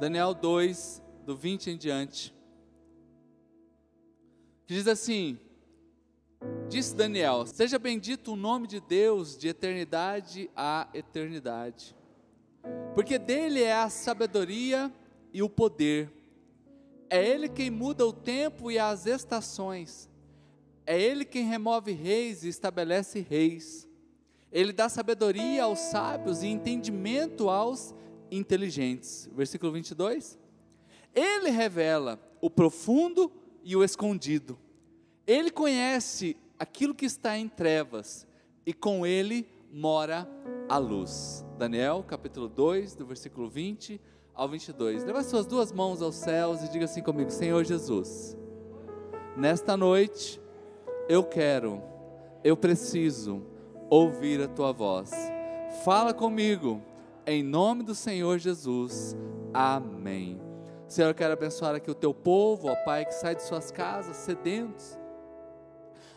Daniel 2, do 20 em diante. Que diz assim: Disse Daniel: Seja bendito o nome de Deus de eternidade a eternidade, porque dele é a sabedoria e o poder. É ele quem muda o tempo e as estações. É ele quem remove reis e estabelece reis. Ele dá sabedoria aos sábios e entendimento aos inteligentes. Versículo 22. Ele revela o profundo e o escondido. Ele conhece aquilo que está em trevas e com ele mora a luz. Daniel, capítulo 2, do versículo 20 ao 22. Leva suas duas mãos aos céus e diga assim comigo: Senhor Jesus, nesta noite eu quero, eu preciso ouvir a tua voz. Fala comigo, em nome do Senhor Jesus. Amém. Senhor, eu quero abençoar aqui o teu povo, ó Pai, que sai de suas casas sedentos.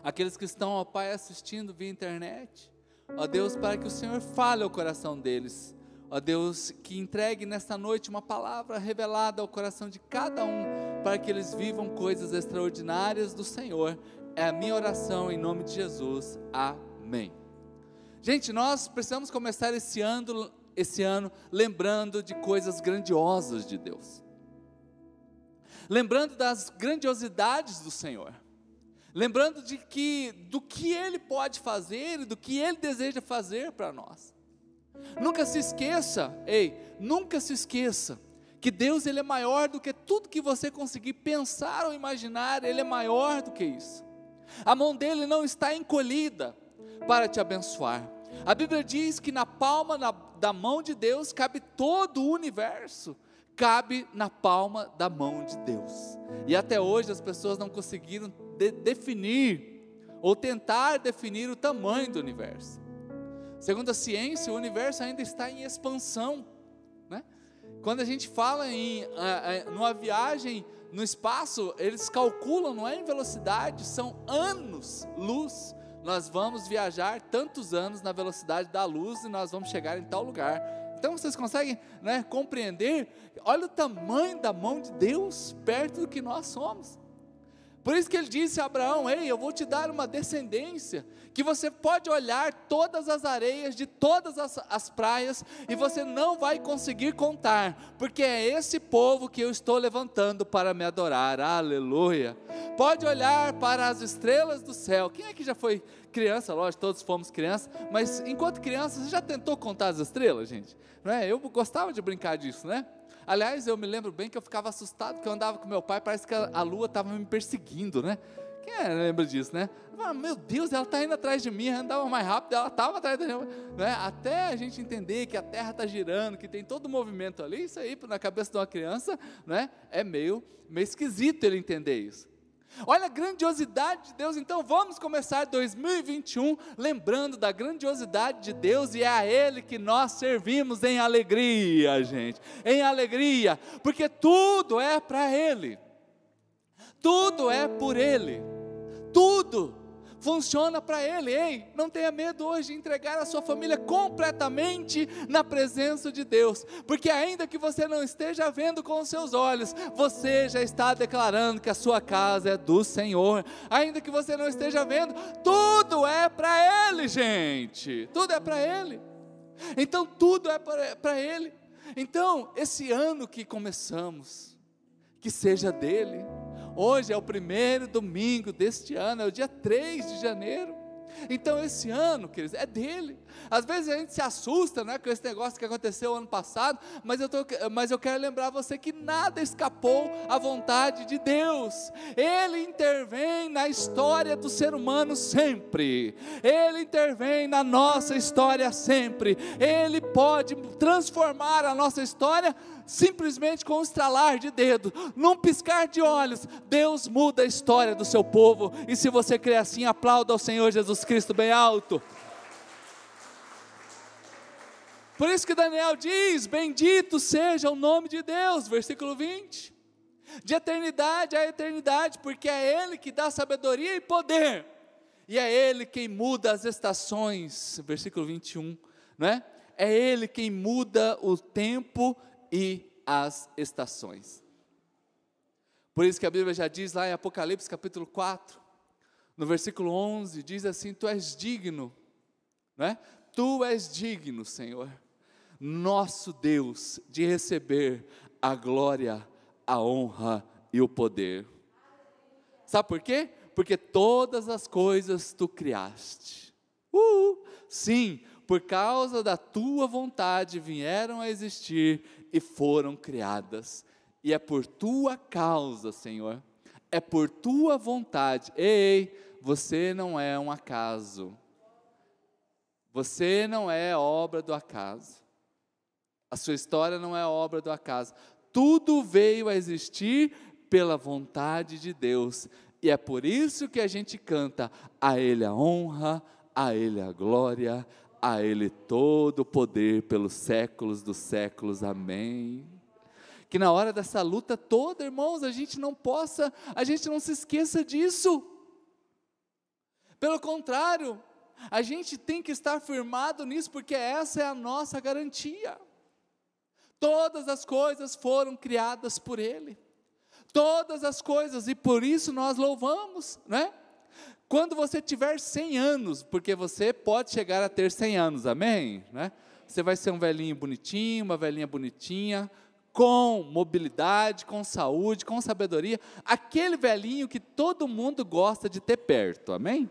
Aqueles que estão, ó Pai, assistindo via internet. Ó Deus, para que o Senhor fale ao coração deles. Ó Deus, que entregue nesta noite uma palavra revelada ao coração de cada um, para que eles vivam coisas extraordinárias do Senhor. É a minha oração em nome de Jesus. Amém. Gente, nós precisamos começar esse ano, esse ano lembrando de coisas grandiosas de Deus lembrando das grandiosidades do Senhor, lembrando de que do que Ele pode fazer e do que Ele deseja fazer para nós. Nunca se esqueça, ei, nunca se esqueça que Deus ele é maior do que tudo que você conseguir pensar ou imaginar, Ele é maior do que isso. A mão dele não está encolhida para te abençoar. A Bíblia diz que na palma na, da mão de Deus cabe todo o universo cabe na palma da mão de Deus. E até hoje as pessoas não conseguiram de definir ou tentar definir o tamanho do universo. Segundo a ciência, o universo ainda está em expansão. Né? Quando a gente fala em numa viagem no espaço, eles calculam, não é em velocidade, são anos luz. Nós vamos viajar tantos anos na velocidade da luz e nós vamos chegar em tal lugar então vocês conseguem né, compreender? Olha o tamanho da mão de Deus perto do que nós somos. Por isso que ele disse a Abraão: Ei, eu vou te dar uma descendência, que você pode olhar todas as areias de todas as, as, praias e você não vai conseguir contar, porque é esse povo que eu estou levantando para me adorar. Aleluia. Pode olhar para as estrelas do céu. Quem é que já foi criança? Lógico, todos fomos crianças, mas enquanto criança, você já tentou contar as estrelas, gente? Não é? Eu gostava de brincar disso, né? Aliás, eu me lembro bem que eu ficava assustado, que eu andava com meu pai, parece que a, lua estava me perseguindo, né? Quem é, lembra disso, né? Meu Deus, ela está indo atrás de mim, andava mais rápido, ela estava atrás de mim. Né? Até a gente entender que a Terra está girando, que tem todo o movimento ali, isso aí na cabeça de uma criança né? é meio, meio esquisito ele entender isso. Olha a grandiosidade de Deus, então vamos começar 2021 lembrando da grandiosidade de Deus e é a Ele que nós servimos em alegria, gente, em alegria, porque tudo é para Ele, tudo é por Ele, tudo funciona para Ele. Ei, não tenha medo hoje de entregar a sua família completamente na presença de Deus, porque ainda que você não esteja vendo com os seus olhos, você já está declarando que a sua casa é do Senhor. Ainda que você não esteja vendo, tudo é para Ele, gente. Tudo é para Ele. Então tudo é para Ele. Então, esse ano que começamos, que seja dele Hoje é o primeiro domingo deste ano, é o dia 3 de janeiro. Então, esse ano, queridos, é dele. Às vezes a gente se assusta né, com esse negócio que aconteceu ano passado, mas eu, tô, mas eu quero lembrar você que nada escapou à vontade de Deus. Ele intervém na história do ser humano sempre. Ele intervém na nossa história sempre. Ele pode transformar a nossa história simplesmente com um estralar de dedo, num piscar de olhos, Deus muda a história do seu povo. E se você crê assim, aplauda ao Senhor Jesus Cristo bem alto. Por isso que Daniel diz: Bendito seja o nome de Deus, versículo 20. De eternidade a eternidade, porque é Ele que dá sabedoria e poder, e é Ele quem muda as estações, versículo 21, não é? É Ele quem muda o tempo e as estações. Por isso que a Bíblia já diz lá em Apocalipse capítulo 4, no versículo 11, diz assim: Tu és digno, não é? Tu és digno, Senhor, nosso Deus, de receber a glória, a honra e o poder. Sabe por quê? Porque todas as coisas tu criaste. Uh, sim, por causa da tua vontade vieram a existir e foram criadas. E é por tua causa, Senhor, é por tua vontade. Ei, você não é um acaso. Você não é obra do acaso. A sua história não é obra do acaso. Tudo veio a existir pela vontade de Deus. E é por isso que a gente canta: a Ele a honra, a Ele a glória, a Ele todo o poder pelos séculos dos séculos. Amém. Que na hora dessa luta toda, irmãos, a gente não possa, a gente não se esqueça disso. Pelo contrário, a gente tem que estar firmado nisso, porque essa é a nossa garantia. Todas as coisas foram criadas por Ele. Todas as coisas, e por isso nós louvamos, né? Quando você tiver 100 anos, porque você pode chegar a ter 100 anos, amém? Né? Você vai ser um velhinho bonitinho, uma velhinha bonitinha, com mobilidade, com saúde, com sabedoria, aquele velhinho que todo mundo gosta de ter perto, amém?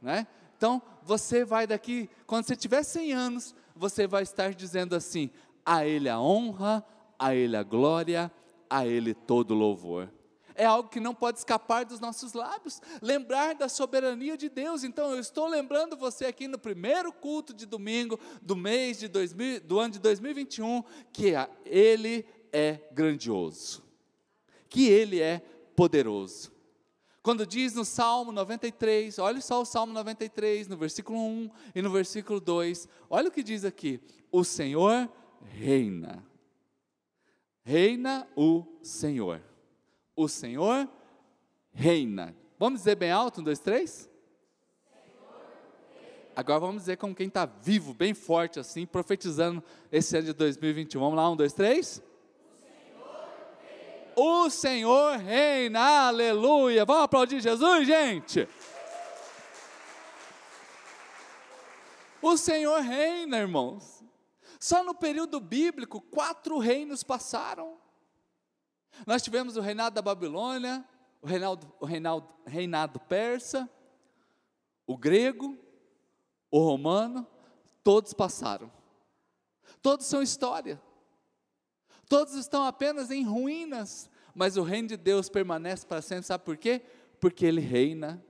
Né? Então, você vai daqui, quando você tiver 100 anos, você vai estar dizendo assim: a Ele a honra, a Ele a glória, a Ele todo louvor é algo que não pode escapar dos nossos lábios. Lembrar da soberania de Deus. Então, eu estou lembrando você aqui no primeiro culto de domingo do mês de 2000, do ano de 2021, que Ele é grandioso, que Ele é poderoso. Quando diz no Salmo 93, olha só o Salmo 93, no versículo 1 e no versículo 2, olha o que diz aqui: O Senhor reina. Reina o Senhor o Senhor reina. Vamos dizer bem alto, um, dois, três? Agora vamos dizer como quem está vivo, bem forte assim, profetizando esse ano de 2021. Vamos lá, um, dois, três? O Senhor reina, aleluia. Vamos aplaudir Jesus, gente? O Senhor reina, irmãos. Só no período bíblico, quatro reinos passaram. Nós tivemos o reinado da Babilônia, o reinado, o reinado, reinado persa, o grego, o romano, todos passaram. Todos são história. Todos estão apenas em ruínas, mas o reino de Deus permanece para sempre. Sabe por quê? Porque ele reina.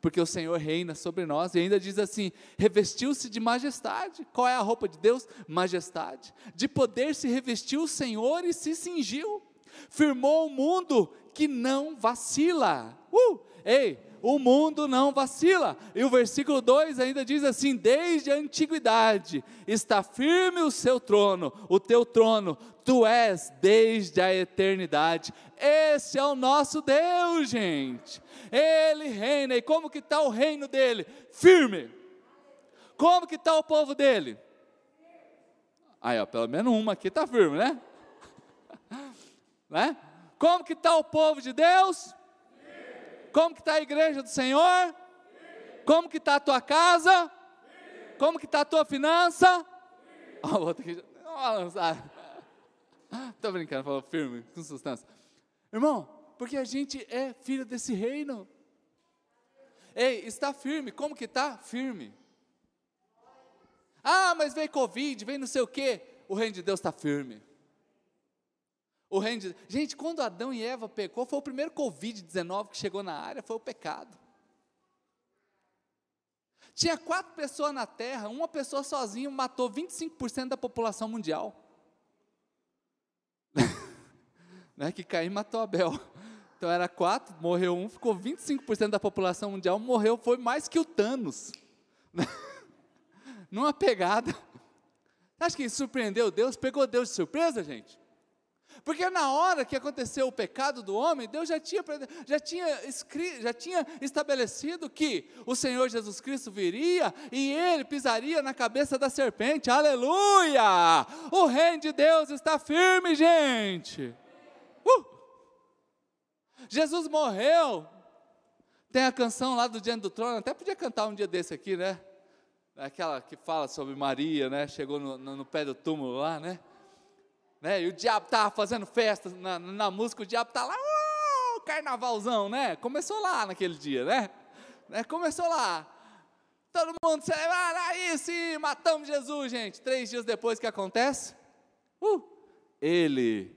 Porque o Senhor reina sobre nós e ainda diz assim: revestiu-se de majestade. Qual é a roupa de Deus? Majestade. De poder se revestiu o Senhor e se cingiu firmou um mundo que não vacila. Uh! Ei, o mundo não vacila. E o versículo 2 ainda diz assim: Desde a antiguidade está firme o seu trono, o teu trono, tu és desde a eternidade. Esse é o nosso Deus, gente. Ele reina. E como que está o reino dele? Firme. Como que está o povo dele? Aí, ó, pelo menos uma aqui está firme, né? Né? Como que está o povo de Deus? Como que está a igreja do Senhor? Como que está a tua casa? Como que está a tua finança? Oh, que. Estou brincando, falou firme, com substância. Irmão, porque a gente é filho desse reino. Ei, está firme. Como que está? Firme. Ah, mas veio Covid, veio não sei o quê. O reino de Deus está firme. O reino de... Gente, quando Adão e Eva pecou, foi o primeiro Covid-19 que chegou na área, foi o pecado. Tinha quatro pessoas na Terra, uma pessoa sozinha matou 25% da população mundial. né, que Caim matou Abel. Então era quatro, morreu um, ficou 25% da população mundial, morreu, foi mais que o Thanos. Numa pegada. Acho que surpreendeu Deus? Pegou Deus de surpresa, gente? Porque na hora que aconteceu o pecado do homem, Deus já tinha, já tinha, escrito, já tinha estabelecido que o Senhor Jesus Cristo viria e ele pisaria na cabeça da serpente. Aleluia! O reino de Deus está firme, gente. Uh! Jesus morreu. Tem a canção lá do Diante do Trono, até podia cantar um dia desse aqui, né? Aquela que fala sobre Maria, né? Chegou no, no, no pé do túmulo lá, né? Né? E o diabo estava fazendo festa na, na, música, o diabo está lá, uh, carnavalzão, né? Começou lá naquele dia, né? né? Começou lá. Todo mundo celebra, aí sim, matamos Jesus, gente. Três dias depois, o que acontece? Uh, ele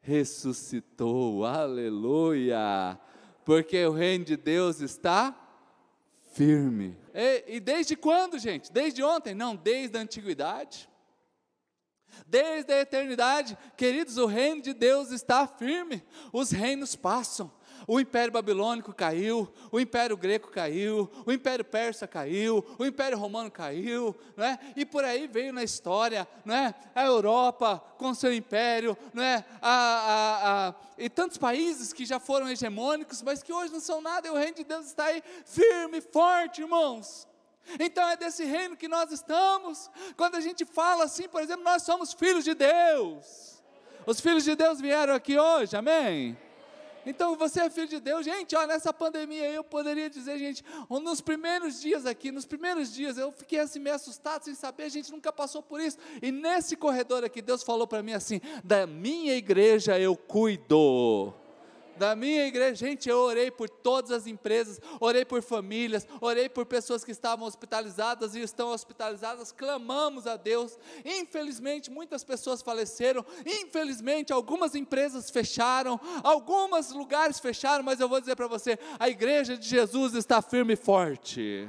ressuscitou, aleluia, porque o reino de Deus está firme. E, e desde quando, gente? Desde ontem? Não, desde a antiguidade. Desde a eternidade, queridos, o reino de Deus está firme. Os reinos passam. O Império Babilônico caiu, o Império Greco caiu, o Império Persa caiu, o Império Romano caiu, não é? e por aí veio na história não é? a Europa com seu império, não é? a, a, a, e tantos países que já foram hegemônicos, mas que hoje não são nada, e o reino de Deus está aí firme, forte, irmãos. Então é desse reino que nós estamos. Quando a gente fala assim, por exemplo, nós somos filhos de Deus. Os filhos de Deus vieram aqui hoje, amém? Então você é filho de Deus, gente. Olha, nessa pandemia eu poderia dizer, gente, nos primeiros dias aqui, nos primeiros dias eu fiquei assim meio assustado, sem saber, a gente nunca passou por isso. E nesse corredor aqui, Deus falou para mim assim: da minha igreja eu cuido da minha igreja, gente, eu orei por todas as empresas, orei por famílias, orei por pessoas que estavam hospitalizadas e estão hospitalizadas, clamamos a Deus. Infelizmente, muitas pessoas faleceram, infelizmente, algumas empresas fecharam, alguns lugares fecharam, mas eu vou dizer para você: a igreja de Jesus está firme e forte.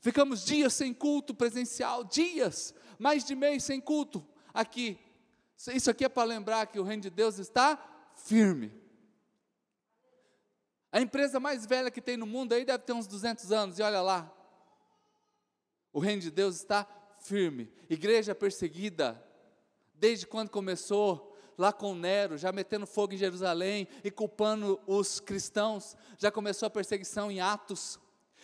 Ficamos dias sem culto presencial, dias, mais de mês sem culto aqui. Isso aqui é para lembrar que o reino de Deus está firme. A empresa mais velha que tem no mundo aí deve ter uns 200 anos, e olha lá. O reino de Deus está firme. Igreja perseguida, desde quando começou, lá com Nero, já metendo fogo em Jerusalém e culpando os cristãos, já começou a perseguição em Atos.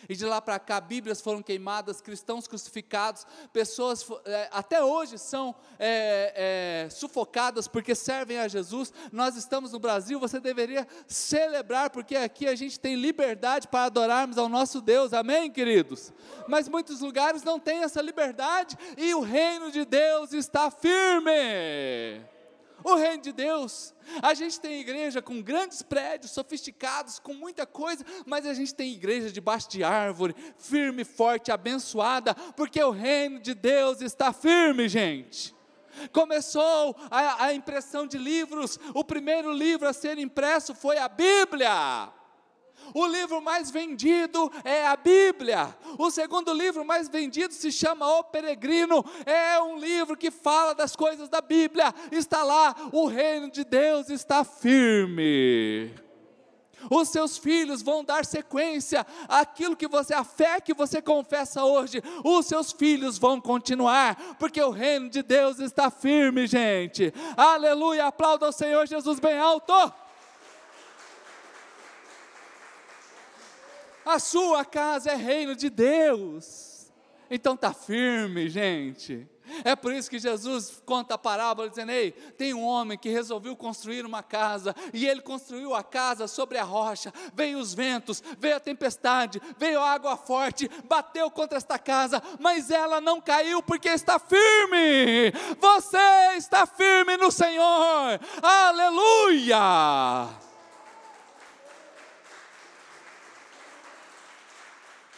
E de lá para cá, Bíblias foram queimadas, cristãos crucificados, pessoas é, até hoje são é, é, sufocadas porque servem a Jesus. Nós estamos no Brasil, você deveria celebrar, porque aqui a gente tem liberdade para adorarmos ao nosso Deus, amém, queridos? Mas muitos lugares não têm essa liberdade e o reino de Deus está firme o reino de Deus. A gente tem igreja com grandes prédios, sofisticados, com muita coisa, mas a gente tem igreja debaixo de árvore, firme, forte, abençoada, porque o reino de Deus está firme, gente. Começou a, a impressão de livros, o primeiro livro a ser impresso foi a Bíblia. O livro mais vendido é a Bíblia. O segundo livro mais vendido se chama O Peregrino. É um livro que fala das coisas da Bíblia. Está lá, o reino de Deus está firme. Os seus filhos vão dar sequência àquilo que você, a fé que você confessa hoje, os seus filhos vão continuar, porque o reino de Deus está firme, gente. Aleluia, aplauda o Senhor Jesus bem alto. A sua casa é reino de Deus. Então tá firme, gente. É por isso que Jesus conta a parábola dizendo: Ei, tem um homem que resolveu construir uma casa, e ele construiu a casa sobre a rocha. Veio os ventos, veio a tempestade, veio a água forte, bateu contra esta casa, mas ela não caiu porque está firme. Você está firme no Senhor. Aleluia!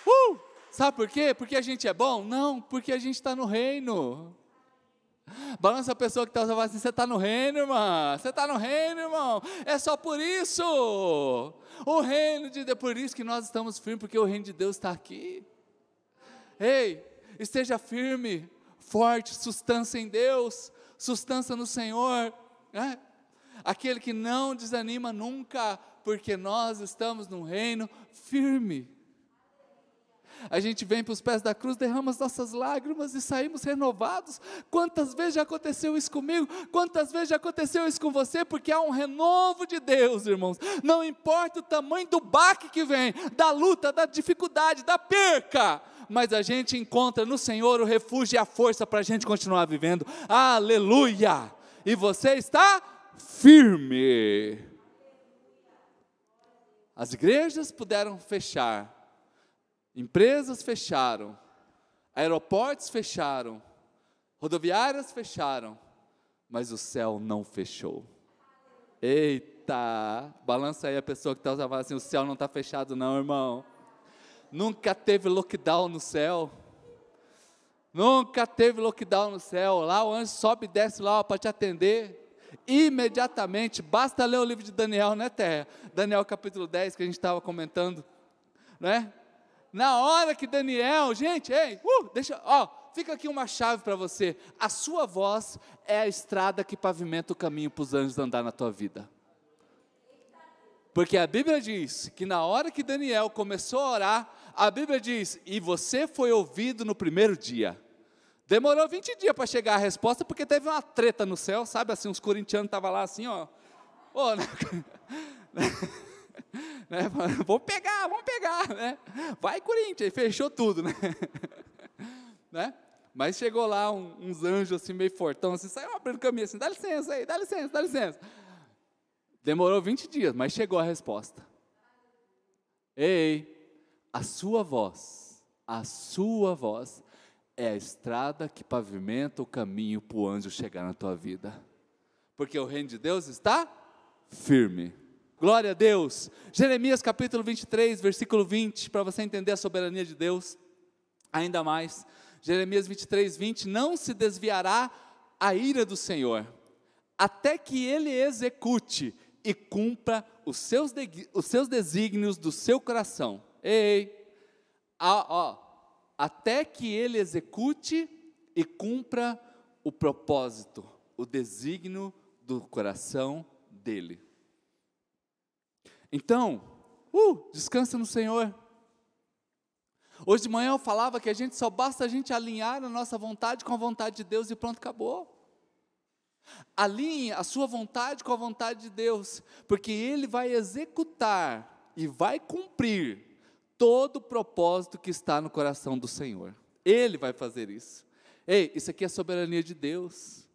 Uh! Sabe por quê? Porque a gente é bom? Não, porque a gente está no reino. Balança a pessoa que está falando assim: você está no reino, irmão. Você está no reino, irmão. É só por isso. O reino de Deus, por isso que nós estamos firmes, porque o reino de Deus está aqui. Ei, esteja firme, forte, sustância em Deus, sustância no Senhor. Né? Aquele que não desanima nunca, porque nós estamos num reino firme. A gente vem para os pés da cruz, derrama as nossas lágrimas e saímos renovados. Quantas vezes já aconteceu isso comigo? Quantas vezes já aconteceu isso com você? Porque há um renovo de Deus, irmãos. Não importa o tamanho do baque que vem, da luta, da dificuldade, da perca, mas a gente encontra no Senhor o refúgio e a força para a gente continuar vivendo. Aleluia! E você está firme. As igrejas puderam fechar, empresas fecharam, aeroportos fecharam, rodoviárias fecharam, mas o céu não fechou. Eita! Balança aí a pessoa que está falando assim: o céu não está fechado, não, irmão. Nunca teve lockdown no céu. Nunca teve lockdown no céu. Lá o anjo sobe e desce lá para te atender imediatamente, basta ler o livro de Daniel, né, Terra? Daniel capítulo 10, que a gente estava comentando, né? Na hora que Daniel, gente, ei, uh, deixa, ó, fica aqui uma chave para você. A sua voz é a estrada que pavimenta o caminho para os anjos andar na tua vida. Porque a Bíblia diz que na hora que Daniel começou a orar, a Bíblia diz: "E você foi ouvido no primeiro dia". Demorou 20 dias para chegar a resposta, porque teve uma treta no céu, sabe? Assim, os corintianos estavam lá assim, ó. Oh, né? Vamos pegar, vamos pegar, né? Vai, Corinthians, fechou tudo, né? né? Mas chegou lá um, uns anjos assim, meio fortão, assim, saiu abrindo caminho assim, dá licença aí, dá licença, dá licença. Demorou 20 dias, mas chegou a resposta. Ei, a sua voz, a sua voz é a estrada que pavimenta o caminho para o anjo chegar na tua vida. Porque o reino de Deus está firme. Glória a Deus. Jeremias capítulo 23, versículo 20, para você entender a soberania de Deus ainda mais. Jeremias 23, 20: Não se desviará a ira do Senhor, até que ele execute e cumpra os seus, os seus desígnios do seu coração. Ei, ó até que ele execute e cumpra o propósito, o desígnio do coração dele. Então, uh, descansa no Senhor. Hoje de manhã eu falava que a gente só basta a gente alinhar a nossa vontade com a vontade de Deus e pronto, acabou. Alinhe a sua vontade com a vontade de Deus, porque Ele vai executar e vai cumprir todo o propósito que está no coração do Senhor. Ele vai fazer isso. Ei, isso aqui é soberania de Deus.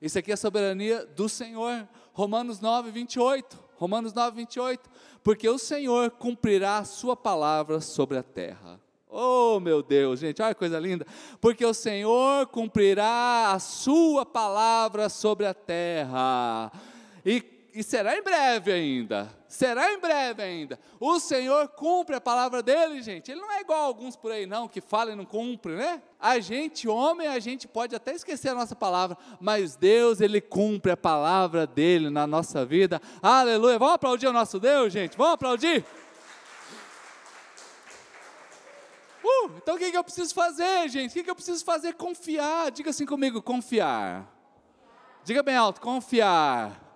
Isso aqui é soberania do Senhor. Romanos 9, 28. Romanos 9, 28. Porque o Senhor cumprirá a sua palavra sobre a terra. Oh, meu Deus, gente, olha que coisa linda. Porque o Senhor cumprirá a sua palavra sobre a terra. E e será em breve ainda. Será em breve ainda. O Senhor cumpre a palavra dele, gente. Ele não é igual a alguns por aí, não, que falam e não cumprem, né? A gente, homem, a gente pode até esquecer a nossa palavra, mas Deus, Ele cumpre a palavra dele na nossa vida. Aleluia. Vamos aplaudir o nosso Deus, gente? Vamos aplaudir? Uh, então o que, que eu preciso fazer, gente? O que, que eu preciso fazer? Confiar. Diga assim comigo: confiar. Diga bem alto: confiar.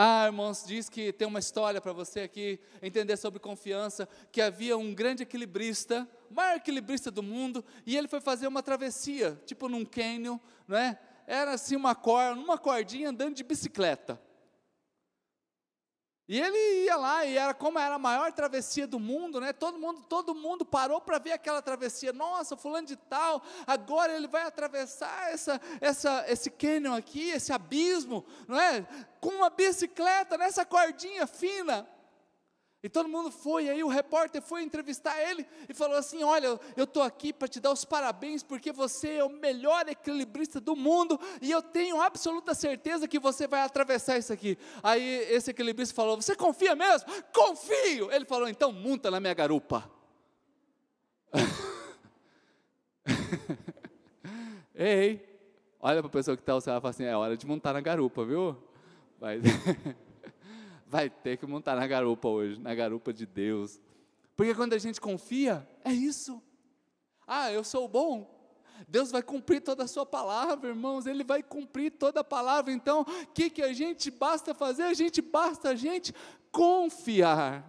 Ah, irmãos, diz que tem uma história para você aqui entender sobre confiança, que havia um grande equilibrista, maior equilibrista do mundo, e ele foi fazer uma travessia, tipo num cânion, não é? Era assim uma corda, uma cordinha andando de bicicleta. E ele ia lá e era como era a maior travessia do mundo, né? Todo mundo, todo mundo parou para ver aquela travessia. Nossa, fulano de tal, agora ele vai atravessar essa, essa, esse cânion aqui, esse abismo, não é? Com uma bicicleta nessa cordinha fina. E todo mundo foi, e aí o repórter foi entrevistar ele e falou assim: Olha, eu estou aqui para te dar os parabéns, porque você é o melhor equilibrista do mundo, e eu tenho absoluta certeza que você vai atravessar isso aqui. Aí esse equilibrista falou: Você confia mesmo? Confio! Ele falou: Então monta na minha garupa. Ei, olha para a pessoa que está, você vai falar assim: É hora de montar na garupa, viu? Mas. vai ter que montar na garupa hoje, na garupa de Deus. Porque quando a gente confia, é isso. Ah, eu sou bom. Deus vai cumprir toda a sua palavra, irmãos, Ele vai cumprir toda a palavra. Então, o que, que a gente basta fazer? A gente basta a gente confiar.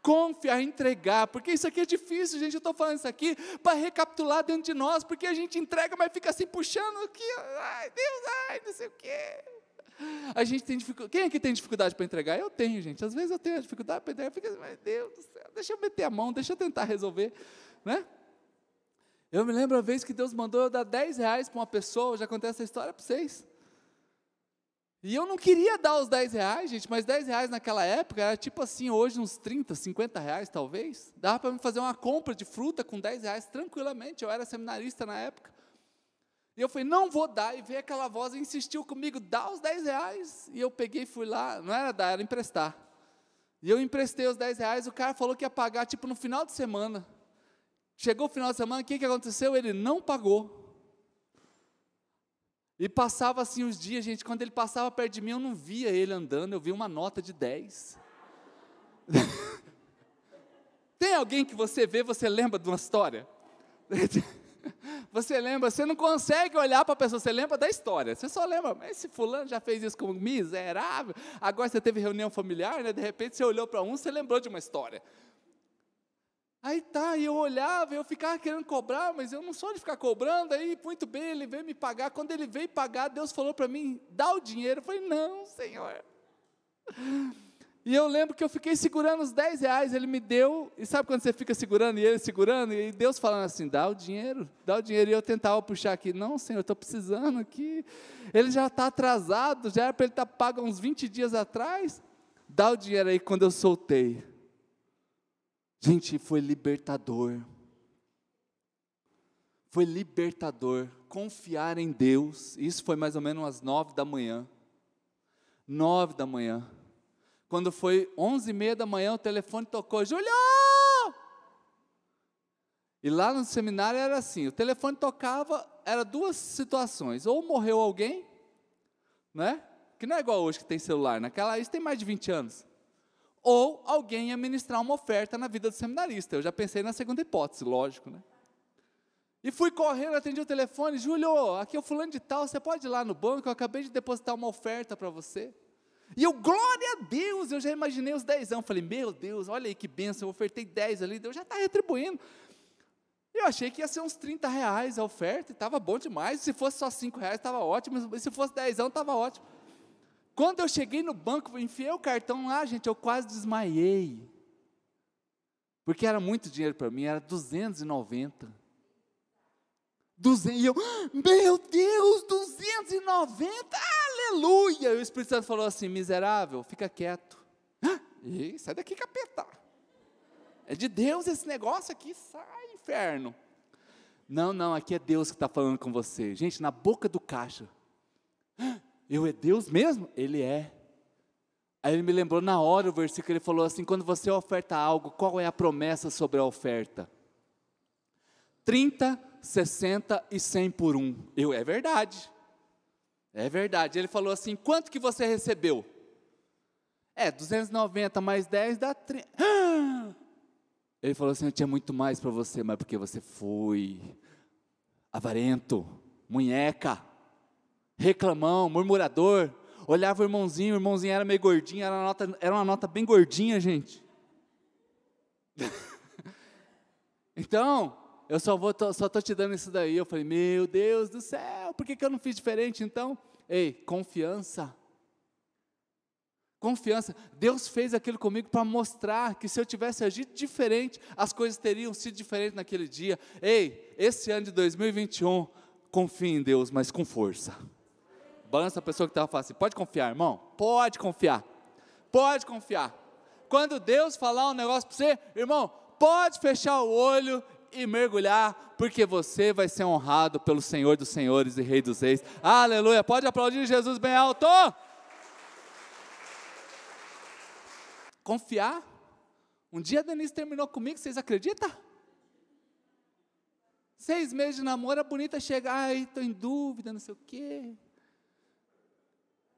Confiar, entregar, porque isso aqui é difícil, gente. Eu estou falando isso aqui para recapitular dentro de nós, porque a gente entrega, mas fica assim puxando aqui, ai Deus, ai, não sei o quê. A gente tem dificuldade. Quem aqui tem dificuldade para entregar? Eu tenho, gente. Às vezes eu tenho dificuldade para entregar. Fica, meu Deus do céu, deixa eu meter a mão, deixa eu tentar resolver, né? Eu me lembro a vez que Deus mandou eu dar 10 reais para uma pessoa, já contei essa história para vocês. E eu não queria dar os 10 reais, gente, mas 10 reais naquela época era tipo assim, hoje uns 30, 50 reais talvez. Dava para me fazer uma compra de fruta com 10 reais tranquilamente. Eu era seminarista na época. Eu falei, não vou dar. E veio aquela voz e insistiu comigo, dá os 10 reais. E eu peguei e fui lá, não era dar, era emprestar. E eu emprestei os 10 reais, o cara falou que ia pagar tipo no final de semana. Chegou o final de semana, o que, que aconteceu? Ele não pagou. E passava assim os dias, gente, quando ele passava perto de mim, eu não via ele andando, eu via uma nota de 10. Tem alguém que você vê, você lembra de uma história? Você lembra, você não consegue olhar para a pessoa, você lembra da história. Você só lembra, mas esse fulano já fez isso como miserável. Agora você teve reunião familiar, né? De repente você olhou para um, você lembrou de uma história. Aí tá, e eu olhava, eu ficava querendo cobrar, mas eu não sou de ficar cobrando, aí muito bem, ele veio me pagar. Quando ele veio pagar, Deus falou para mim, dá o dinheiro. Eu falei, não, Senhor. E eu lembro que eu fiquei segurando os 10 reais, ele me deu, e sabe quando você fica segurando e ele segurando, e Deus falando assim, dá o dinheiro, dá o dinheiro, e eu tentava puxar aqui, não Senhor, eu estou precisando aqui, ele já está atrasado, já era para ele estar tá pago uns 20 dias atrás, dá o dinheiro aí, quando eu soltei, Gente, foi libertador. Foi libertador. Confiar em Deus. Isso foi mais ou menos às nove da manhã. Nove da manhã. Quando foi onze e meia da manhã, o telefone tocou. Julio! E lá no seminário era assim: o telefone tocava, era duas situações. Ou morreu alguém, né? Que não é igual hoje que tem celular. Naquela, isso tem mais de 20 anos ou alguém ia ministrar uma oferta na vida do seminarista. Eu já pensei na segunda hipótese, lógico, né? E fui correndo, atendi o telefone, Júlio, aqui é o fulano de tal, você pode ir lá no banco, eu acabei de depositar uma oferta para você. E eu, glória a Deus, eu já imaginei os dezão, falei, meu Deus, olha aí que benção, eu ofertei 10 ali, Deus já está retribuindo. Eu achei que ia ser uns 30 reais a oferta, estava bom demais, se fosse só 5 reais estava ótimo, se fosse dezão estava ótimo. Quando eu cheguei no banco, enfiei o cartão lá, gente, eu quase desmaiei. Porque era muito dinheiro para mim, era 290. 200, e eu, meu Deus, 290, aleluia! E o Espírito Santo falou assim: miserável, fica quieto. E sai daqui, capeta. É de Deus esse negócio aqui, sai, inferno. Não, não, aqui é Deus que está falando com você. Gente, na boca do caixa. Eu é Deus mesmo? Ele é. Aí ele me lembrou na hora o versículo, ele falou assim: quando você oferta algo, qual é a promessa sobre a oferta? 30, 60 e 100 por um. Eu, é verdade. É verdade. Ele falou assim: quanto que você recebeu? É, 290 mais 10 dá 30. Ele falou assim: eu tinha muito mais para você, mas porque você foi avarento, munheca reclamão, murmurador, olhava o irmãozinho, o irmãozinho era meio gordinho, era uma nota, era uma nota bem gordinha, gente. então, eu só vou, tô, só estou te dando isso daí. Eu falei, meu Deus do céu, por que, que eu não fiz diferente então? Ei, confiança. Confiança. Deus fez aquilo comigo para mostrar que se eu tivesse agido diferente, as coisas teriam sido diferentes naquele dia. Ei, esse ano de 2021, confie em Deus, mas com força. Balança a pessoa que estava falando assim: pode confiar, irmão? Pode confiar. Pode confiar. Quando Deus falar um negócio para você, irmão, pode fechar o olho e mergulhar, porque você vai ser honrado pelo Senhor dos Senhores e Rei dos Reis. Aleluia. Pode aplaudir Jesus bem alto. Confiar. Um dia a Denise terminou comigo, vocês acreditam? Seis meses de namoro, a bonita chega, ai, estou em dúvida, não sei o quê.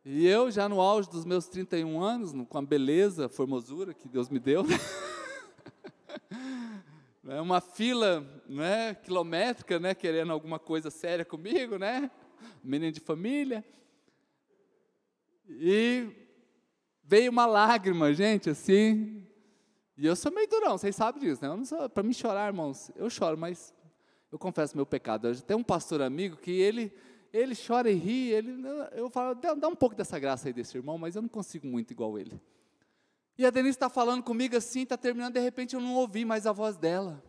E eu, já no auge dos meus 31 anos, com a beleza, a formosura que Deus me deu, né, uma fila né, quilométrica, né, querendo alguma coisa séria comigo, né? Menino de família. E veio uma lágrima, gente, assim. E eu sou meio durão, vocês sabem disso, né? Para mim chorar, irmãos, eu choro, mas eu confesso meu pecado. Tem um pastor amigo que ele ele chora e ri, ele, eu falo, dá, um pouco dessa graça aí desse irmão, mas eu não consigo muito igual ele. E a Denise está falando comigo assim, está terminando, de repente eu não ouvi mais a voz dela.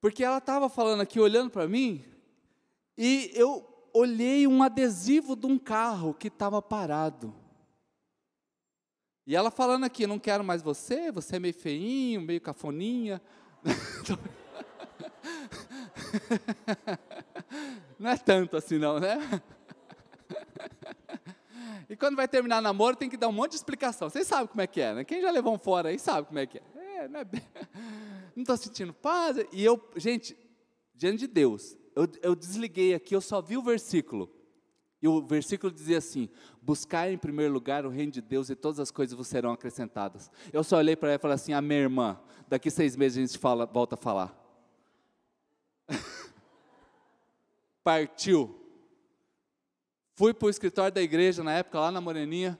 Porque ela estava falando aqui, olhando para mim, e eu olhei um adesivo de um carro que estava parado. E ela falando aqui, não quero mais você, você é meio feinho, meio cafoninha. Não é tanto assim não, né? E quando vai terminar o namoro, tem que dar um monte de explicação. Vocês sabem como é que é, né? Quem já levou um fora aí sabe como é que é. é não estou sentindo paz. E eu, gente, diante de Deus, eu, eu desliguei aqui, eu só vi o versículo. E o versículo dizia assim: Buscar em primeiro lugar o reino de Deus e todas as coisas vos serão acrescentadas. Eu só olhei para ela e falei assim: A minha irmã, daqui seis meses a gente fala, volta a falar. Partiu. Fui para o escritório da igreja na época, lá na Moreninha,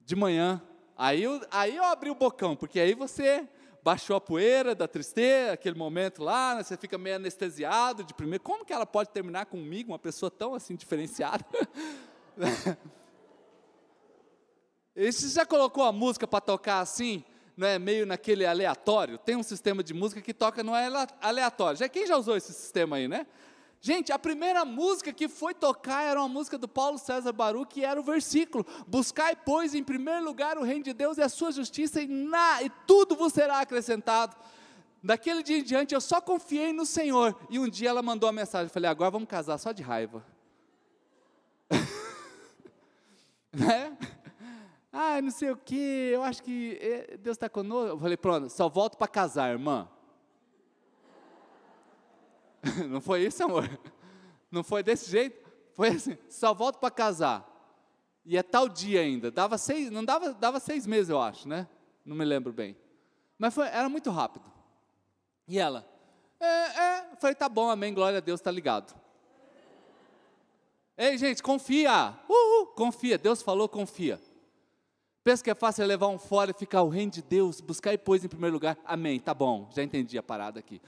de manhã. Aí eu, aí eu abri o bocão, porque aí você baixou a poeira da tristeza, aquele momento lá, né, você fica meio anestesiado de primeiro. Como que ela pode terminar comigo, uma pessoa tão assim diferenciada? e você já colocou a música para tocar assim, é meio naquele aleatório? Tem um sistema de música que toca não é aleatório. Já quem já usou esse sistema aí, né? Gente, a primeira música que foi tocar era uma música do Paulo César Baru, que era o versículo: Buscai, pois, em primeiro lugar o reino de Deus e a sua justiça, e, na, e tudo vos será acrescentado. Daquele dia em diante eu só confiei no Senhor. E um dia ela mandou uma mensagem: eu falei, agora vamos casar só de raiva. né? Ah, não sei o que, eu acho que eh, Deus está conosco. Eu falei, pronto, só volto para casar, irmã. Não foi isso, amor? Não foi desse jeito? Foi assim, só volto para casar. E é tal dia ainda. Dava seis, não dava, dava seis meses, eu acho, né? Não me lembro bem. Mas foi, era muito rápido. E ela, é, é. falei, tá bom, amém, glória a Deus, tá ligado. Ei, gente, confia. Uhul, confia. Deus falou, confia. Pensa que é fácil levar um fora e ficar o reino de Deus, buscar e pôs em primeiro lugar. Amém, tá bom, já entendi a parada aqui.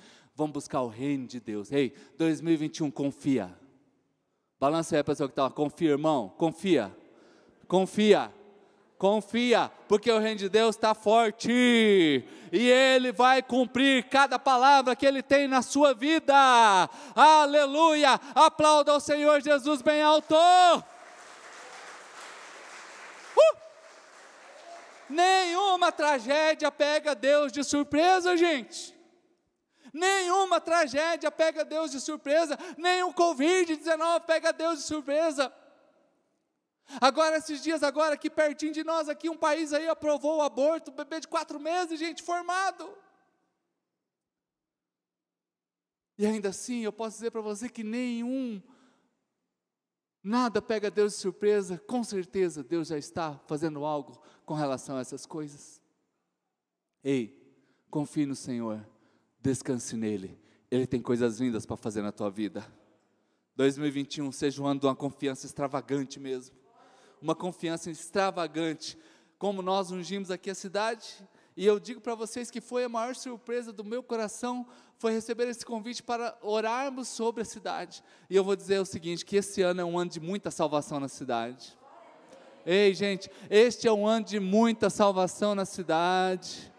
Vamos buscar o reino de Deus. Ei, 2021, confia. Balança aí a pessoa que está, confia, irmão, confia. Confia. Confia, porque o reino de Deus está forte e Ele vai cumprir cada palavra que Ele tem na sua vida. Aleluia! Aplauda o Senhor Jesus bem alto. Uh! Nenhuma tragédia pega Deus de surpresa, gente. Nenhuma tragédia pega Deus de surpresa, o Covid-19 pega Deus de surpresa. Agora, esses dias, agora, aqui pertinho de nós, aqui, um país aí aprovou o aborto, bebê de quatro meses, gente, formado. E ainda assim, eu posso dizer para você que nenhum, nada pega Deus de surpresa, com certeza Deus já está fazendo algo com relação a essas coisas. Ei, confie no Senhor, descanse nele. Ele tem coisas lindas para fazer na tua vida. 2021 seja um ano de uma confiança extravagante mesmo. Uma confiança extravagante. Como nós ungimos aqui a cidade, e eu digo para vocês que foi a maior surpresa do meu coração foi receber esse convite para orarmos sobre a cidade. E eu vou dizer o seguinte, que esse ano é um ano de muita salvação na cidade. Ei, gente, este é um ano de muita salvação na cidade.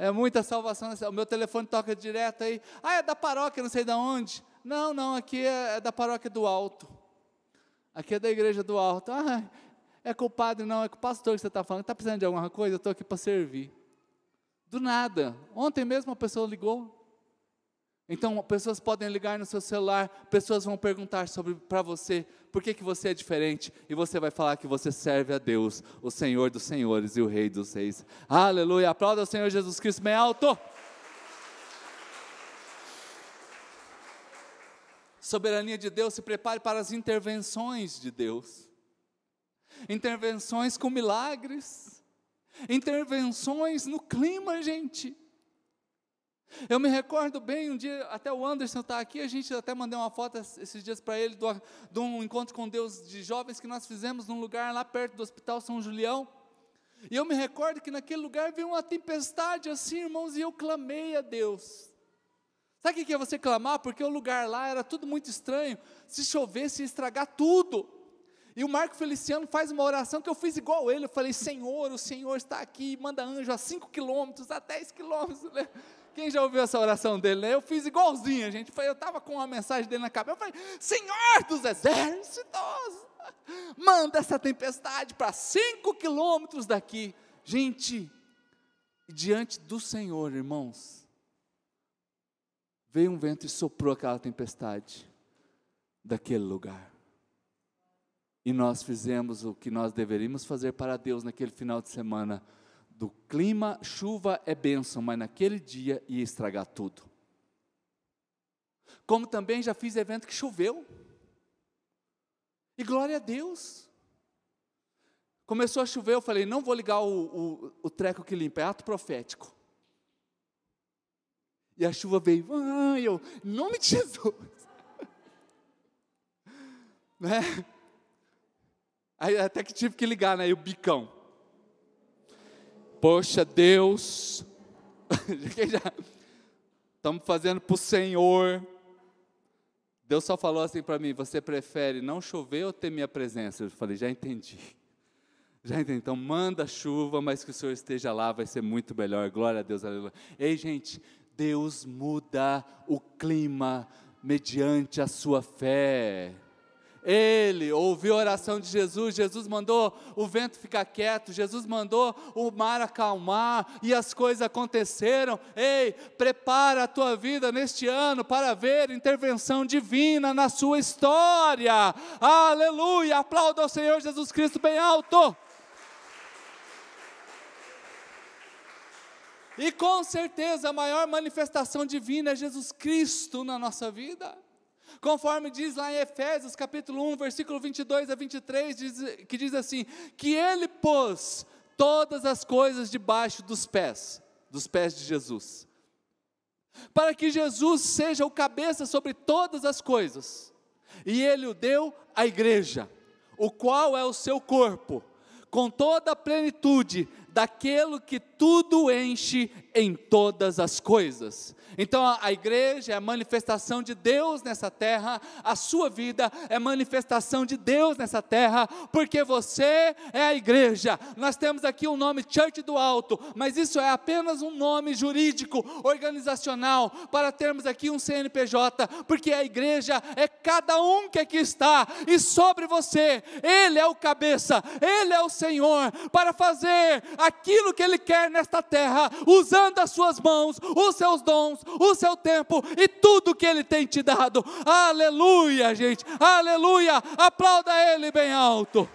É muita salvação. O meu telefone toca direto aí. Ah, é da paróquia, não sei de onde. Não, não, aqui é, é da paróquia do Alto. Aqui é da igreja do Alto. Ah, é com o padre, não, é com o pastor que você está falando. Está precisando de alguma coisa? Eu estou aqui para servir. Do nada. Ontem mesmo uma pessoa ligou. Então, pessoas podem ligar no seu celular, pessoas vão perguntar sobre para você, por que, que você é diferente? E você vai falar que você serve a Deus, o Senhor dos senhores e o Rei dos reis. Aleluia! Aplauda o Senhor Jesus Cristo bem alto. Soberania de Deus, se prepare para as intervenções de Deus. Intervenções com milagres, intervenções no clima, gente. Eu me recordo bem, um dia, até o Anderson está aqui, a gente até mandei uma foto esses dias para ele, do, de um encontro com Deus de jovens que nós fizemos num lugar lá perto do Hospital São Julião. E eu me recordo que naquele lugar veio uma tempestade assim, irmãos, e eu clamei a Deus. Sabe o que é você clamar? Porque o lugar lá era tudo muito estranho. Se chovesse, ia estragar tudo. E o Marco Feliciano faz uma oração que eu fiz igual ele. Eu falei: Senhor, o Senhor está aqui, manda anjo a 5 quilômetros, a 10 quilômetros. Quem já ouviu essa oração dele? Né? Eu fiz igualzinho, gente. Eu estava com uma mensagem dele na cabeça. Eu falei: Senhor dos exércitos, manda essa tempestade para 5 quilômetros daqui. Gente, diante do Senhor, irmãos, veio um vento e soprou aquela tempestade daquele lugar. E nós fizemos o que nós deveríamos fazer para Deus naquele final de semana. Do clima, chuva é bênção, mas naquele dia ia estragar tudo. Como também já fiz evento que choveu. E glória a Deus. Começou a chover, eu falei, não vou ligar o, o, o treco que limpa, é ato profético. E a chuva veio, ah, eu, em nome de Jesus. né? Aí até que tive que ligar, né? O bicão. Poxa, Deus. Estamos fazendo para o Senhor. Deus só falou assim para mim: você prefere não chover ou ter minha presença? Eu falei: já entendi. Já entendi. Então manda chuva, mas que o Senhor esteja lá, vai ser muito melhor. Glória a Deus, aleluia. Ei, gente, Deus muda o clima mediante a sua fé. Ele ouviu a oração de Jesus, Jesus mandou o vento ficar quieto, Jesus mandou o mar acalmar e as coisas aconteceram. Ei, prepara a tua vida neste ano para ver intervenção divina na sua história. Aleluia! Aplauda ao Senhor Jesus Cristo bem alto. E com certeza a maior manifestação divina é Jesus Cristo na nossa vida. Conforme diz lá em Efésios capítulo 1, versículo 22 a 23, diz, que diz assim: que ele pôs todas as coisas debaixo dos pés, dos pés de Jesus, para que Jesus seja o cabeça sobre todas as coisas, e ele o deu à igreja, o qual é o seu corpo, com toda a plenitude daquilo que tudo enche em todas as coisas. Então a, igreja é a manifestação de Deus nessa terra, a sua vida é manifestação de Deus nessa terra, porque você é a igreja. Nós temos aqui o um nome Church do Alto, mas isso é apenas um nome jurídico, organizacional, para termos aqui um CNPJ, porque a igreja é cada um que aqui está, e sobre você, Ele é o cabeça, Ele é o Senhor, para fazer aquilo que Ele quer nesta terra, usando as suas mãos, os seus dons, o seu tempo e tudo que Ele tem te dado. Aleluia, gente, aleluia. Aplauda Ele bem alto.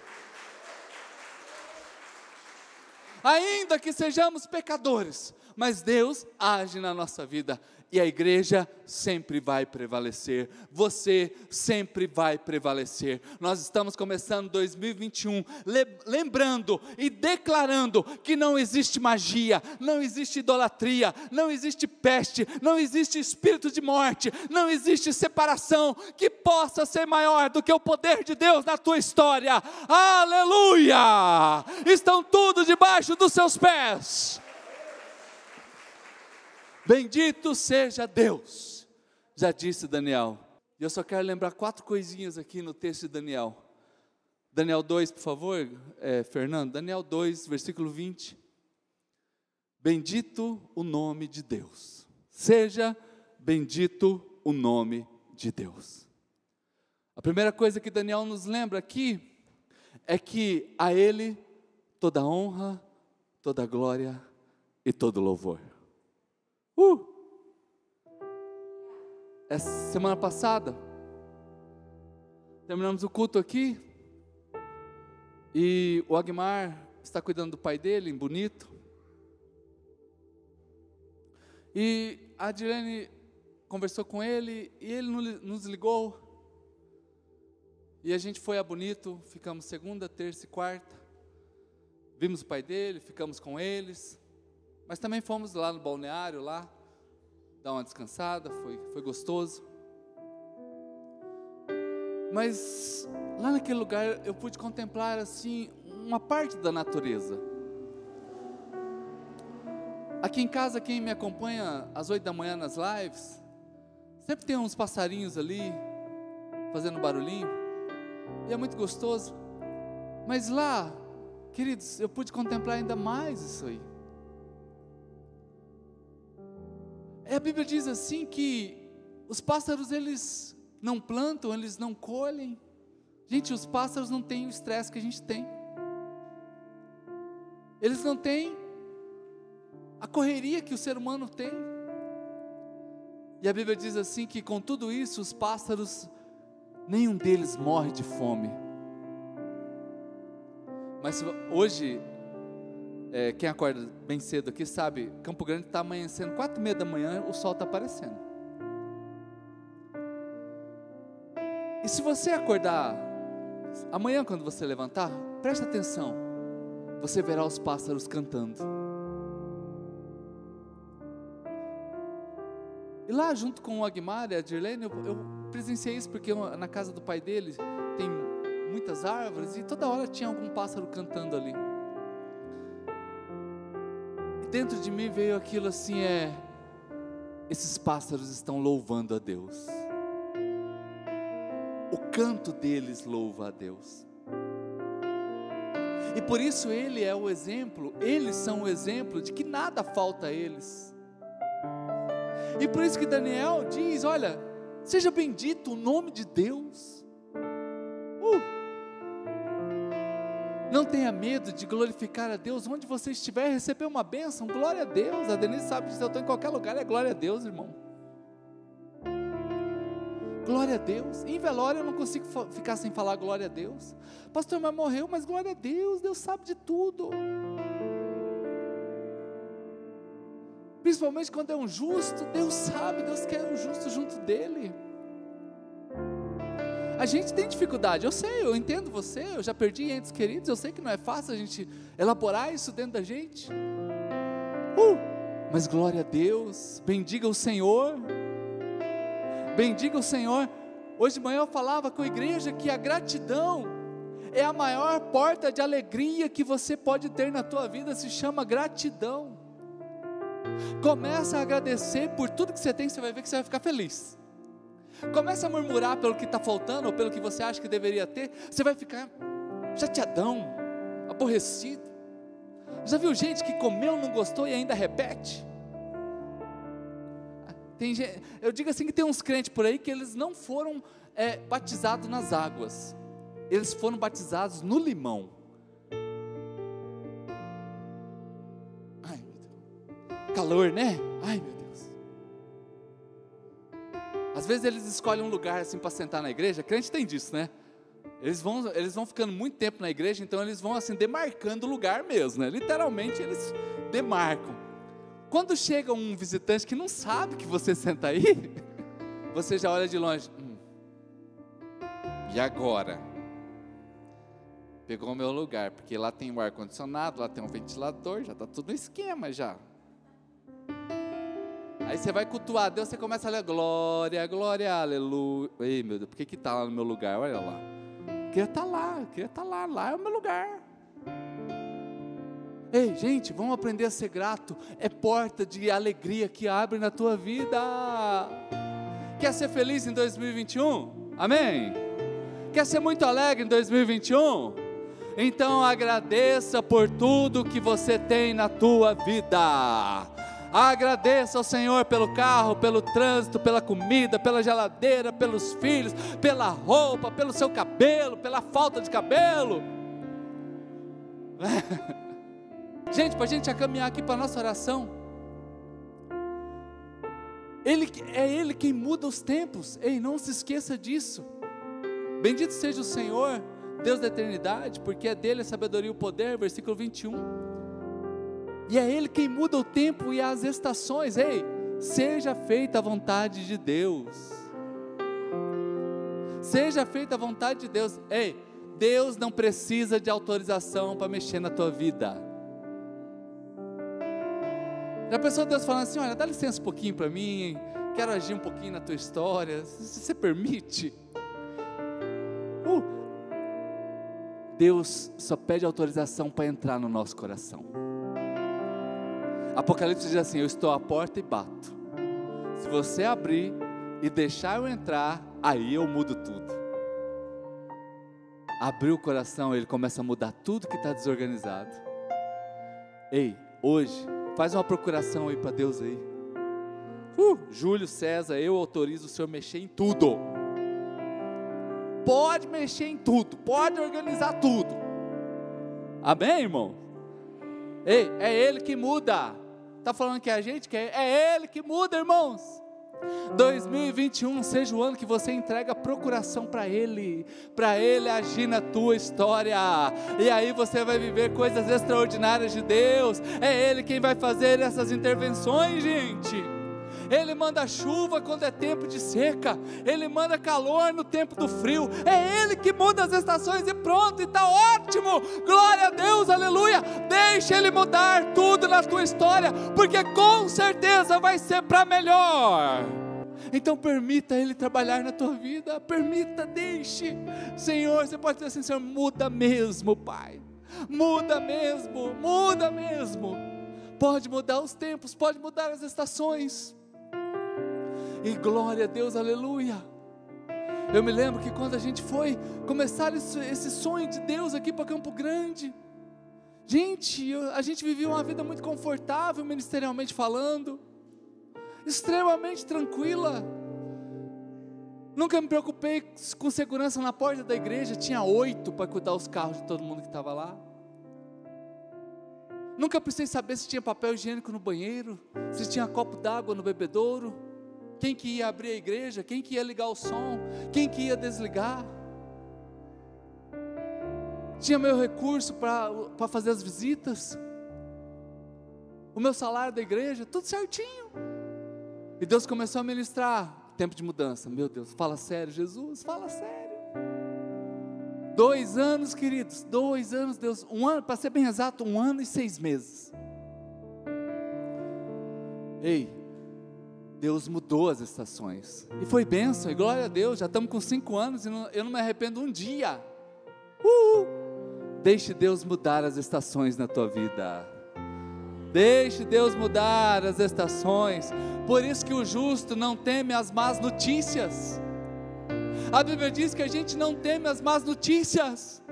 Ainda que sejamos pecadores, mas Deus age na nossa vida e a igreja sempre vai prevalecer, você sempre vai prevalecer. Nós estamos começando 2021, lembrando e declarando que não existe magia, não existe idolatria, não existe peste, não existe espírito de morte, não existe separação que possa ser maior do que o poder de Deus na tua história. Aleluia! Estão tudo debaixo dos seus pés. Bendito seja Deus, já disse Daniel. E eu só quero lembrar quatro coisinhas aqui no texto de Daniel. Daniel 2, por favor, é, Fernando. Daniel 2, versículo 20. Bendito o nome de Deus. Seja bendito o nome de Deus. A primeira coisa que Daniel nos lembra aqui é que a Ele toda honra, toda glória e todo louvor. Uh! Essa semana passada, terminamos o culto aqui, e o Agmar está cuidando do pai dele, em Bonito. E a Adilene conversou com ele, e ele nos ligou. E a gente foi a Bonito, ficamos segunda, terça e quarta. Vimos o pai dele, ficamos com eles. Mas também fomos lá no balneário, lá, dar uma descansada, foi, foi gostoso. Mas lá naquele lugar eu pude contemplar assim uma parte da natureza. Aqui em casa, quem me acompanha às oito da manhã nas lives, sempre tem uns passarinhos ali, fazendo barulhinho, e é muito gostoso. Mas lá, queridos, eu pude contemplar ainda mais isso aí. A Bíblia diz assim que os pássaros eles não plantam, eles não colhem. Gente, os pássaros não têm o estresse que a gente tem. Eles não têm a correria que o ser humano tem. E a Bíblia diz assim que com tudo isso os pássaros nenhum deles morre de fome. Mas hoje, é, quem acorda bem cedo aqui sabe, Campo Grande está amanhecendo, quatro e meia da manhã, o sol está aparecendo. E se você acordar amanhã, quando você levantar, preste atenção, você verá os pássaros cantando. E lá, junto com o Agmar e a Dirlene, eu, eu presenciei isso porque eu, na casa do pai dele tem muitas árvores e toda hora tinha algum pássaro cantando ali. Dentro de mim veio aquilo assim: é. Esses pássaros estão louvando a Deus. O canto deles louva a Deus. E por isso ele é o exemplo, eles são o exemplo de que nada falta a eles. E por isso que Daniel diz: Olha, seja bendito o nome de Deus. Não tenha medo de glorificar a Deus onde você estiver, receber uma bênção, glória a Deus. A Denise sabe disso, eu estou em qualquer lugar, é glória a Deus, irmão. Glória a Deus. Em velório eu não consigo ficar sem falar glória a Deus. Pastor, mas morreu, mas glória a Deus, Deus sabe de tudo. Principalmente quando é um justo, Deus sabe, Deus quer um justo junto dele. A gente tem dificuldade, eu sei, eu entendo você, eu já perdi entes queridos, eu sei que não é fácil a gente elaborar isso dentro da gente. Uh, mas glória a Deus, bendiga o Senhor, bendiga o Senhor. Hoje de manhã eu falava com a igreja que a gratidão é a maior porta de alegria que você pode ter na tua vida, se chama gratidão. Começa a agradecer por tudo que você tem, você vai ver que você vai ficar feliz. Começa a murmurar pelo que está faltando ou pelo que você acha que deveria ter, você vai ficar chateadão, aborrecido. Já viu gente que comeu, não gostou e ainda repete? Tem gente, eu digo assim que tem uns crentes por aí que eles não foram é, batizados nas águas, eles foram batizados no limão. calor, né? Ai, meu Deus. Às vezes eles escolhem um lugar assim para sentar na igreja. Crente tem disso, né? Eles vão, eles vão ficando muito tempo na igreja, então eles vão assim demarcando o lugar mesmo, né? Literalmente eles demarcam. Quando chega um visitante que não sabe que você senta aí, você já olha de longe. Hum. E agora? Pegou o meu lugar, porque lá tem o ar condicionado, lá tem um ventilador, já está tudo no esquema já. Aí você vai cultuar Deus, você começa a ler glória, glória, aleluia. Ei, meu Deus, por que que está lá no meu lugar? Olha lá. Queria estar tá lá, queria estar tá lá, lá é o meu lugar. Ei, gente, vamos aprender a ser grato. É porta de alegria que abre na tua vida. Quer ser feliz em 2021? Amém? Quer ser muito alegre em 2021? Então agradeça por tudo que você tem na tua vida. Agradeça ao Senhor pelo carro, pelo trânsito, pela comida, pela geladeira, pelos filhos, pela roupa, pelo seu cabelo, pela falta de cabelo. gente, para a gente caminhar aqui para a nossa oração. Ele, é Ele quem muda os tempos. Ei, não se esqueça disso. Bendito seja o Senhor, Deus da eternidade, porque é dele a sabedoria e o poder. Versículo 21. E é Ele quem muda o tempo e as estações. Ei, seja feita a vontade de Deus. Seja feita a vontade de Deus. Ei, Deus não precisa de autorização para mexer na tua vida. Já pensou Deus falando assim: olha, dá licença um pouquinho para mim, quero agir um pouquinho na tua história, você permite? Uh, Deus só pede autorização para entrar no nosso coração. Apocalipse diz assim: Eu estou à porta e bato. Se você abrir e deixar eu entrar, aí eu mudo tudo. Abriu o coração, ele começa a mudar tudo que está desorganizado. Ei, hoje, faz uma procuração aí para Deus aí. Uh, Júlio César, eu autorizo o senhor mexer em tudo. Pode mexer em tudo, pode organizar tudo. Amém, irmão? Ei, é Ele que muda. Está falando que é a gente quer? É Ele que muda, irmãos. 2021 seja o ano que você entrega procuração para Ele, para Ele agir na tua história, e aí você vai viver coisas extraordinárias de Deus. É Ele quem vai fazer essas intervenções, gente. Ele manda chuva quando é tempo de seca, Ele manda calor no tempo do frio, é Ele que muda as estações e pronto, e está ótimo, glória a Deus, aleluia. Deixa Ele mudar tudo na tua história, porque com certeza vai ser para melhor. Então permita Ele trabalhar na tua vida, permita, deixe, Senhor. Você pode dizer assim, Senhor, muda mesmo, Pai, muda mesmo, muda mesmo. Pode mudar os tempos, pode mudar as estações. E glória a Deus, aleluia. Eu me lembro que quando a gente foi começar esse, sonho de Deus aqui para Campo Grande, gente, a gente vivia uma vida muito confortável, ministerialmente falando, extremamente tranquila. Nunca me preocupei com segurança na porta da igreja, tinha oito para cuidar os carros de todo mundo que estava lá. Nunca precisei saber se tinha papel higiênico no banheiro, se tinha copo d'água no bebedouro quem que ia abrir a igreja, quem que ia ligar o som, quem que ia desligar. Tinha meu recurso para fazer as visitas, o meu salário da igreja, tudo certinho. E Deus começou a ministrar. Tempo de mudança, meu Deus, fala sério, Jesus, fala sério. Dois anos, queridos, dois anos, Deus, um ano, para ser bem exato, um ano e seis meses. Ei, Deus mudou as estações. E foi bênção, e glória a Deus, já estamos com cinco anos e não, eu não me arrependo um dia. Uh! Deixe Deus mudar as estações na tua vida. Deixe Deus mudar as estações. Por isso que o justo não teme as más notícias. A Bíblia diz que a gente não teme as más notícias.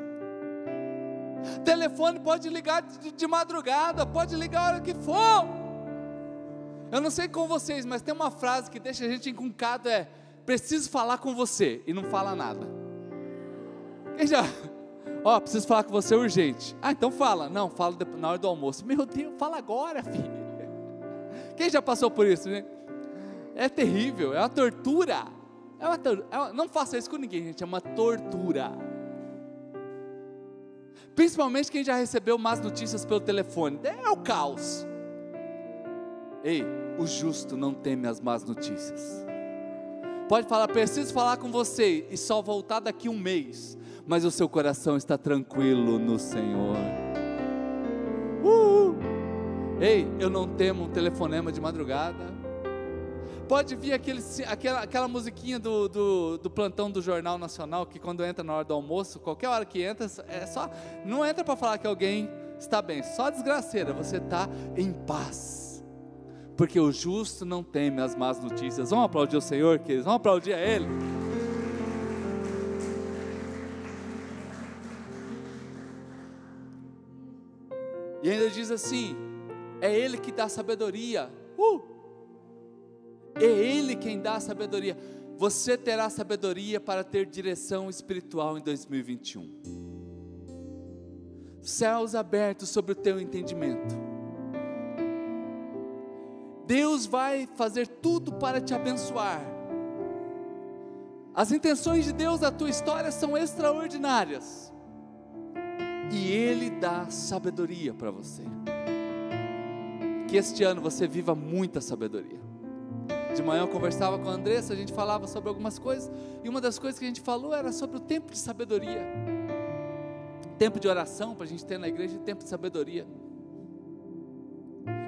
Telefone pode ligar de madrugada, pode ligar a hora que for. Eu não sei com vocês, mas tem uma frase que deixa a gente encuncado é preciso falar com você e não fala nada. Quem já? Ó, oh, preciso falar com você urgente. Ah, então fala. Não, fala na hora do almoço. Meu Deus, fala agora, filho. Quem já passou por isso, né? É terrível, é uma tortura. É uma, é uma, não faça isso com ninguém, gente, é uma tortura. Principalmente quem já recebeu más notícias pelo telefone. É o caos. Ei, o justo não teme as más notícias. Pode falar, preciso falar com você e só voltar daqui um mês, mas o seu coração está tranquilo no Senhor. Ei, eu não temo um telefonema de madrugada. Pode vir aquele, aquela, aquela musiquinha do, do, do, plantão do Jornal Nacional, que quando entra na hora do almoço, qualquer hora que entra, é só. Não entra para falar que alguém está bem, só desgraceira, você está em paz porque o justo não teme as más notícias. Vamos aplaudir o Senhor, queridos, vamos aplaudir a Ele. E ainda diz assim: é Ele que dá sabedoria. Uh! É Ele quem dá sabedoria. Você terá sabedoria para ter direção espiritual em 2021. Céus abertos sobre o teu entendimento Deus vai fazer tudo para te abençoar. As intenções de Deus na tua história são extraordinárias. E Ele dá sabedoria para você. Que este ano você viva muita sabedoria. De manhã eu conversava com a Andressa, a gente falava sobre algumas coisas, e uma das coisas que a gente falou era sobre o tempo de sabedoria. Tempo de oração para a gente ter na igreja, tempo de sabedoria.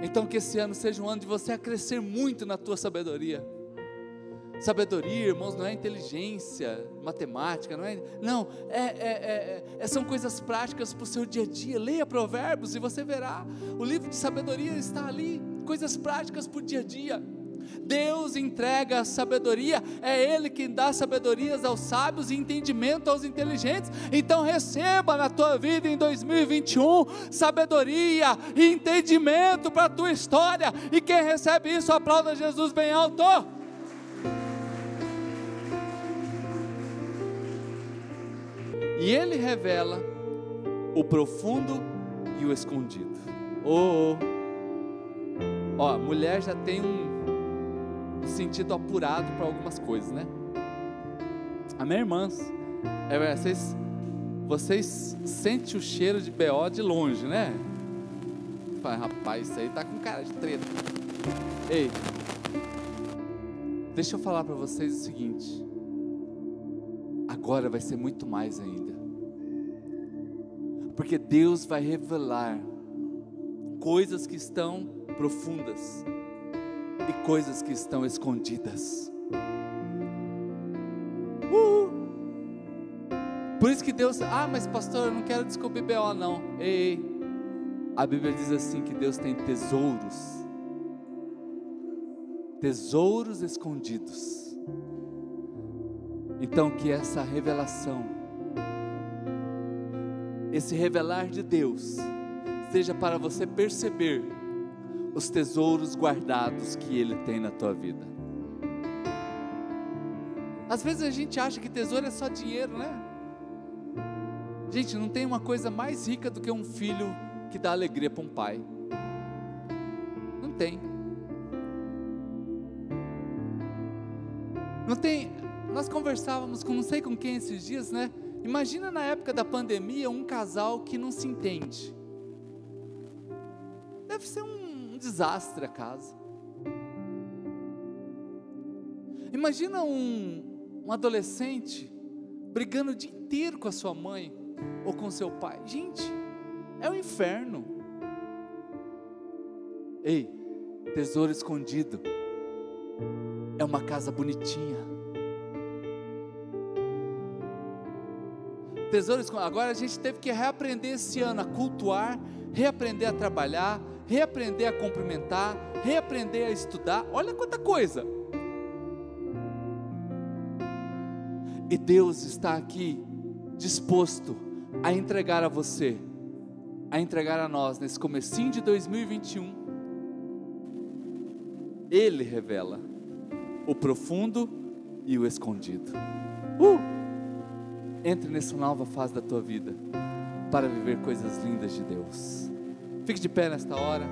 Então que esse ano seja um ano de você crescer muito na tua sabedoria. Sabedoria, irmãos, não é inteligência, matemática, não é. Não, é, é, é, é são coisas práticas para o seu dia a dia. Leia Provérbios e você verá. O livro de sabedoria está ali. coisas práticas para o dia a dia. Deus entrega a sabedoria, é Ele quem dá sabedorias aos sábios e entendimento aos inteligentes. Então receba na tua vida em 2021 sabedoria e entendimento para a tua história. E quem recebe isso, aplauda Jesus bem alto. E Ele revela o profundo e o escondido. Oh, oh. Ó, mulher já tem um sentido apurado para algumas coisas, né? Amém, irmãs? É, vocês, vocês sentem o cheiro de BO de longe, né? Fala, rapaz, isso aí tá com cara de treta. Ei, deixa eu falar para vocês o seguinte. Agora vai ser muito mais ainda. Porque Deus vai revelar coisas que estão profundas e coisas que estão escondidas. Uh! Por isso que Deus, ah, mas pastor, eu não quero descobrir BO não. Ei, a Bíblia diz assim que Deus tem tesouros, tesouros escondidos. Então que essa revelação, esse revelar de Deus, seja para você perceber os tesouros guardados que Ele tem na tua vida. Às vezes a gente acha que tesouro é só dinheiro, né? Gente, não tem uma coisa mais rica do que um filho que dá alegria para um pai. Não tem. Não tem. Nós conversávamos com não sei com quem esses dias, né? Imagina na época da pandemia um casal que não se entende. Deve ser um, desastre a casa. Imagina um, um adolescente brigando o dia inteiro com a sua mãe ou com seu pai. Gente, é o um inferno. Ei, tesouro escondido. É uma casa bonitinha. Tesouro escondido. Agora a gente teve que reaprender esse ano a cultuar, reaprender a trabalhar, reaprender a cumprimentar, reaprender a estudar. Olha quanta coisa. E Deus está aqui disposto a entregar a você, a entregar a nós nesse comecinho de 2021. Ele revela o profundo e o escondido. Uh! Entre nessa nova fase da tua vida para viver coisas lindas de Deus. Fique de pé nesta hora.